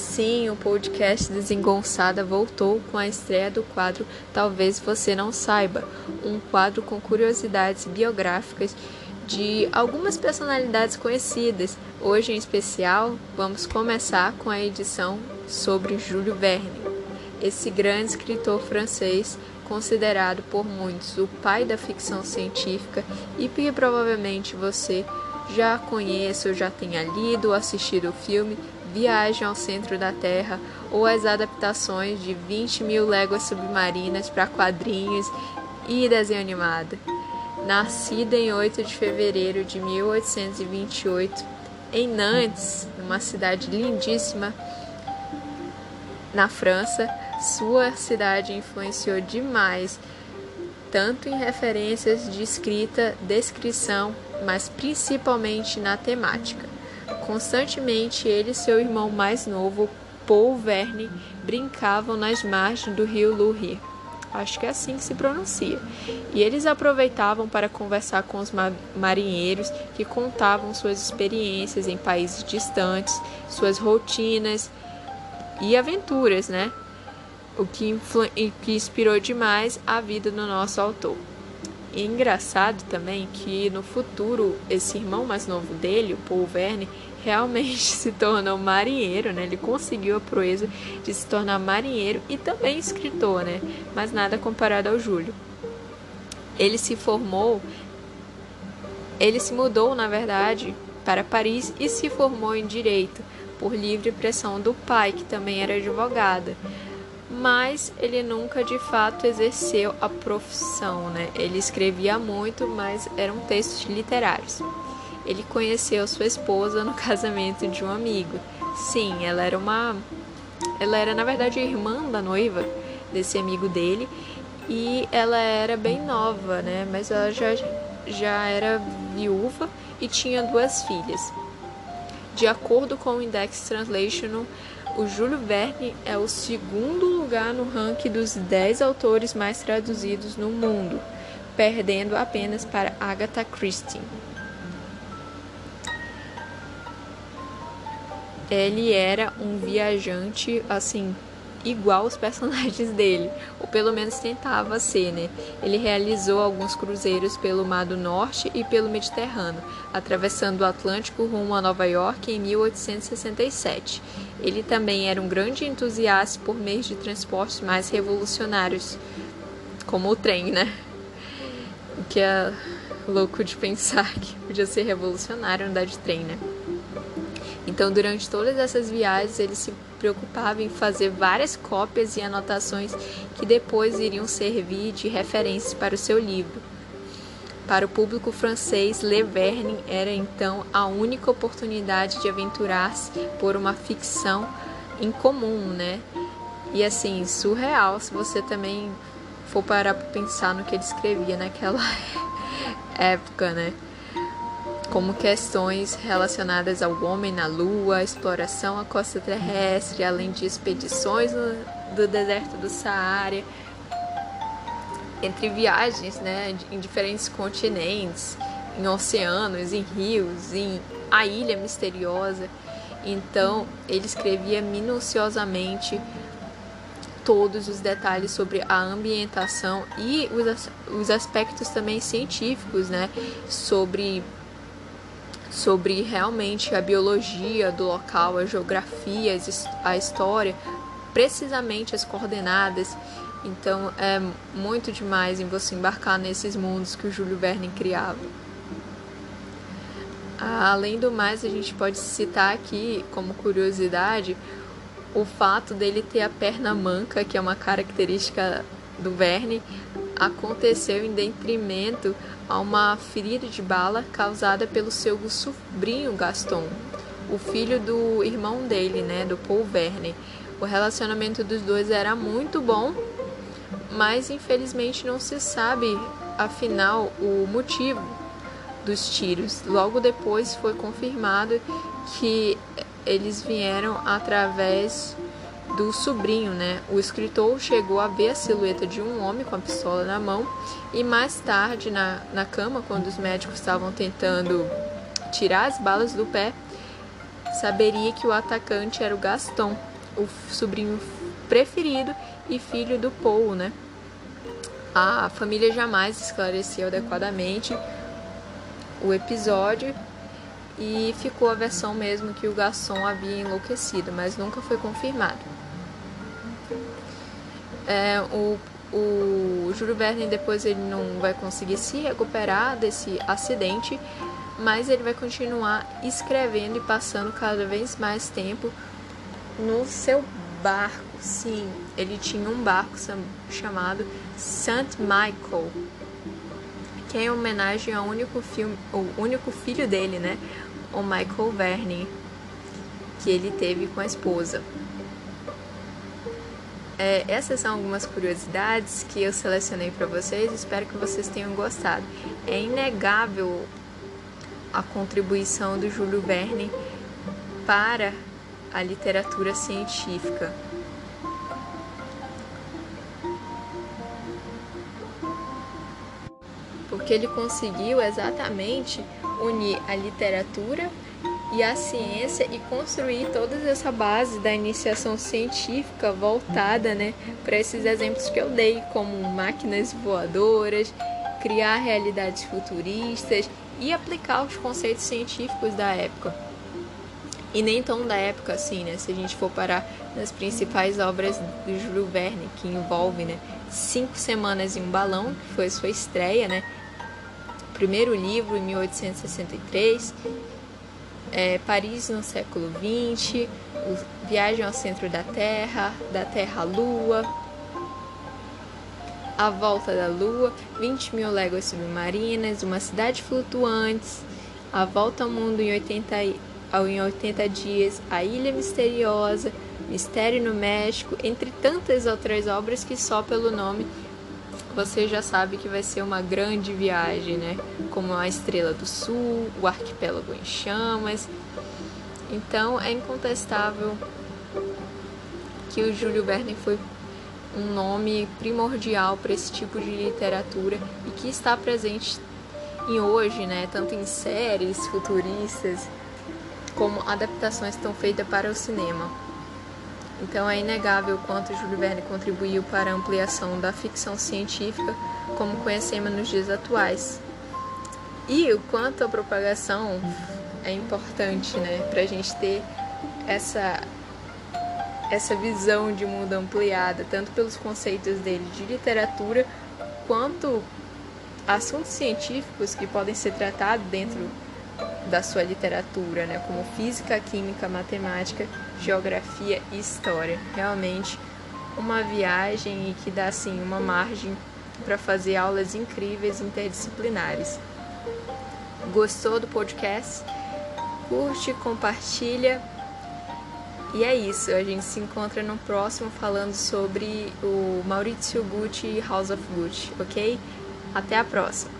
Sim, o podcast Desengonçada voltou com a estreia do quadro Talvez Você Não Saiba, um quadro com curiosidades biográficas de algumas personalidades conhecidas. Hoje, em especial, vamos começar com a edição sobre Júlio Verne, esse grande escritor francês considerado por muitos o pai da ficção científica e que provavelmente você já conheça ou já tenha lido ou assistido o filme Viagem ao Centro da Terra ou as adaptações de 20 mil léguas submarinas para quadrinhos e desenho animado. Nascida em 8 de fevereiro de 1828 em Nantes, uma cidade lindíssima na França, sua cidade influenciou demais, tanto em referências de escrita, descrição, mas principalmente na temática. Constantemente, ele e seu irmão mais novo, Paul Verne, brincavam nas margens do rio Lurie. Acho que é assim que se pronuncia. E eles aproveitavam para conversar com os marinheiros que contavam suas experiências em países distantes, suas rotinas e aventuras, né? O que, que inspirou demais a vida do nosso autor. E engraçado também que no futuro esse irmão mais novo dele, o Paul Verne, realmente se tornou marinheiro, né? Ele conseguiu a proeza de se tornar marinheiro e também escritor, né? Mas nada comparado ao Júlio. Ele se formou, ele se mudou, na verdade, para Paris e se formou em direito por livre pressão do pai, que também era advogada mas ele nunca de fato exerceu a profissão, né? Ele escrevia muito, mas eram textos literários. Ele conheceu sua esposa no casamento de um amigo. Sim, ela era uma ela era na verdade irmã da noiva desse amigo dele e ela era bem nova, né? Mas ela já já era viúva e tinha duas filhas. De acordo com o Index Translation, o Júlio Verne é o segundo lugar no ranking dos 10 autores mais traduzidos no mundo, perdendo apenas para Agatha Christie. Ele era um viajante assim igual os personagens dele, ou pelo menos tentava ser, né? Ele realizou alguns cruzeiros pelo Mar do Norte e pelo Mediterrâneo, atravessando o Atlântico rumo a Nova York em 1867. Ele também era um grande entusiasta por meios de transporte mais revolucionários, como o trem, né? O que é louco de pensar que podia ser revolucionário andar de trem, né? Então, durante todas essas viagens, ele se preocupava em fazer várias cópias e anotações que depois iriam servir de referências para o seu livro. Para o público francês, Le Verne era então a única oportunidade de aventurar-se por uma ficção incomum, né? E assim, surreal se você também for parar para pensar no que ele escrevia naquela época, né? Como questões relacionadas ao homem na Lua, exploração à costa terrestre, além de expedições do deserto do Saara, entre viagens né, em diferentes continentes, em oceanos, em rios, em a ilha misteriosa. Então, ele escrevia minuciosamente todos os detalhes sobre a ambientação e os, os aspectos também científicos, né, sobre sobre realmente a biologia do local, a geografia, a história, precisamente as coordenadas. Então é muito demais em você embarcar nesses mundos que o Júlio Verne criava. Além do mais, a gente pode citar aqui como curiosidade o fato dele ter a perna manca, que é uma característica do Verne, aconteceu em detrimento a uma ferida de bala causada pelo seu sobrinho Gaston, o filho do irmão dele, né, do Paul Verne. O relacionamento dos dois era muito bom, mas infelizmente não se sabe afinal o motivo dos tiros. Logo depois foi confirmado que eles vieram através do sobrinho, né? O escritor chegou a ver a silhueta de um homem com a pistola na mão e mais tarde, na, na cama, quando os médicos estavam tentando tirar as balas do pé, saberia que o atacante era o Gaston, o sobrinho preferido e filho do Paul, né? A família jamais esclareceu adequadamente o episódio e ficou a versão mesmo que o garçom havia enlouquecido, mas nunca foi confirmado. É, o, o Júlio Verne depois ele não vai conseguir se recuperar desse acidente, mas ele vai continuar escrevendo e passando cada vez mais tempo no seu barco. Sim, ele tinha um barco chamado St. Michael, que é em homenagem ao único, filme, o único filho dele, né? O Michael Verne, que ele teve com a esposa. É, essas são algumas curiosidades que eu selecionei para vocês. Espero que vocês tenham gostado. É inegável a contribuição do Júlio Verne para a literatura científica. Porque ele conseguiu exatamente unir a literatura e a ciência e construir toda essa base da iniciação científica voltada né, para esses exemplos que eu dei, como máquinas voadoras, criar realidades futuristas e aplicar os conceitos científicos da época. E nem tão da época assim, né? Se a gente for parar nas principais obras do Júlio Verne, que envolve né, Cinco Semanas em um Balão, que foi sua estreia, né? Primeiro livro, em 1863, é, Paris no século XX, Viagem ao Centro da Terra, da Terra à Lua, A Volta da Lua, 20 mil léguas submarinas, Uma Cidade Flutuante, A Volta ao Mundo em 80, em 80 Dias, A Ilha Misteriosa, Mistério no México, entre tantas outras obras que só pelo nome você já sabe que vai ser uma grande viagem, né? Como a Estrela do Sul, o Arquipélago em Chamas. Então é incontestável que o Júlio Verne foi um nome primordial para esse tipo de literatura e que está presente em hoje, né? Tanto em séries futuristas como adaptações que estão feitas para o cinema. Então é inegável o quanto Júlio Verne contribuiu para a ampliação da ficção científica como conhecemos nos dias atuais. E o quanto a propagação é importante, né, para a gente ter essa essa visão de mundo ampliada, tanto pelos conceitos dele de literatura, quanto assuntos científicos que podem ser tratados dentro da sua literatura, né, como física, química, matemática, geografia e história. Realmente uma viagem e que dá assim uma margem para fazer aulas incríveis interdisciplinares. Gostou do podcast? Curte, compartilha. E é isso, a gente se encontra no próximo falando sobre o Maurizio Gucci e House of Gucci, ok? Até a próxima!